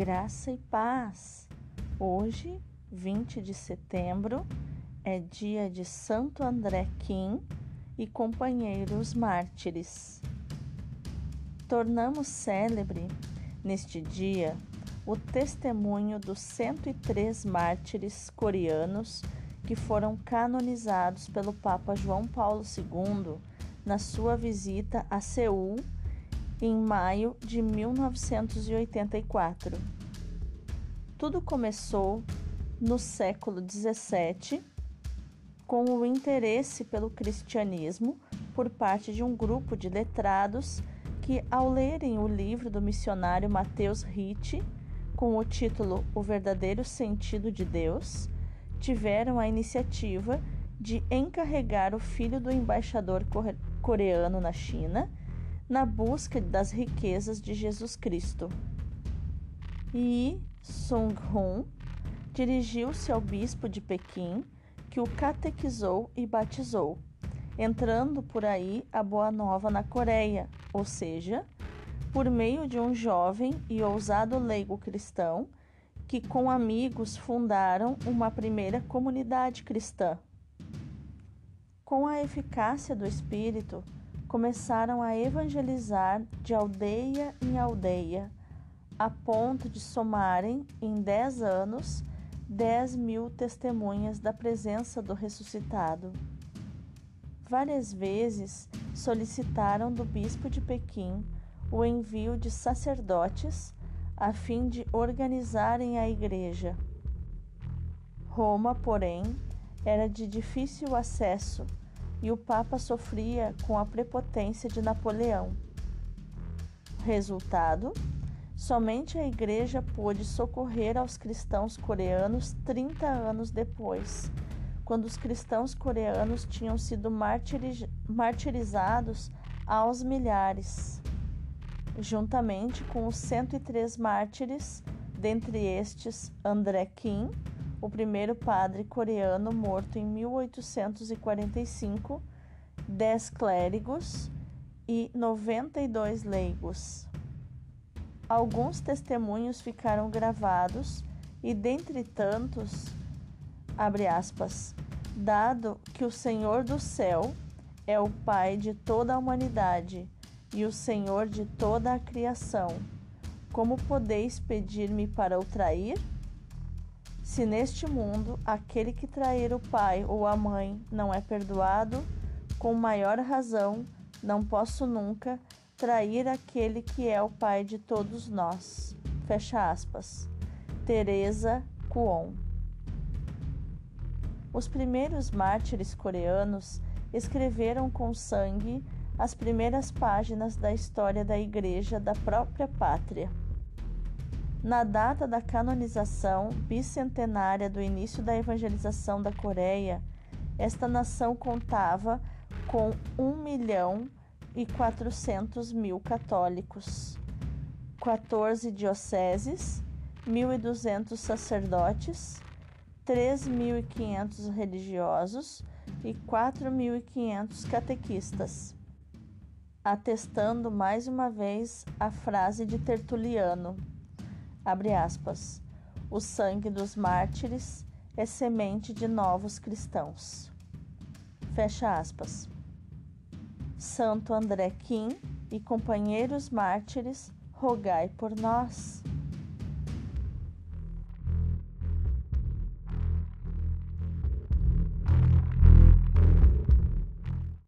Graça e paz. Hoje, 20 de setembro, é dia de Santo André Kim e companheiros mártires. Tornamos célebre neste dia o testemunho dos 103 mártires coreanos que foram canonizados pelo Papa João Paulo II na sua visita a Seul em maio de 1984. Tudo começou no século XVII com o interesse pelo cristianismo por parte de um grupo de letrados que, ao lerem o livro do missionário Mateus Ritt, com o título O Verdadeiro Sentido de Deus, tiveram a iniciativa de encarregar o filho do embaixador coreano na China na busca das riquezas de Jesus Cristo. Yi Sung-hun dirigiu-se ao bispo de Pequim, que o catequizou e batizou, entrando por aí a boa nova na Coreia, ou seja, por meio de um jovem e ousado leigo cristão que, com amigos, fundaram uma primeira comunidade cristã. Com a eficácia do Espírito, começaram a evangelizar de aldeia em aldeia, a ponto de somarem, em dez anos, dez mil testemunhas da presença do ressuscitado. Várias vezes solicitaram do bispo de Pequim o envio de sacerdotes a fim de organizarem a igreja. Roma, porém, era de difícil acesso e o Papa sofria com a prepotência de Napoleão. Resultado: somente a Igreja pôde socorrer aos cristãos coreanos 30 anos depois, quando os cristãos coreanos tinham sido martiriz martirizados aos milhares, juntamente com os 103 mártires, dentre estes André Kim o primeiro padre coreano morto em 1845, 10 clérigos e 92 leigos. Alguns testemunhos ficaram gravados e, dentre tantos, abre aspas, dado que o Senhor do céu é o Pai de toda a humanidade e o Senhor de toda a criação, como podeis pedir-me para o trair? Se neste mundo aquele que trair o pai ou a mãe não é perdoado, com maior razão não posso nunca trair aquele que é o pai de todos nós. Fecha aspas. Teresa Kuon. Os primeiros mártires coreanos escreveram com sangue as primeiras páginas da história da Igreja da própria pátria. Na data da canonização bicentenária do início da evangelização da Coreia, esta nação contava com 1 milhão e 400 mil católicos, 14 dioceses, 1.200 sacerdotes, 3.500 religiosos e 4.500 catequistas, atestando mais uma vez a frase de Tertuliano abre aspas, o sangue dos mártires é semente de novos cristãos. Fecha aspas. Santo André Kim e companheiros mártires, rogai por nós.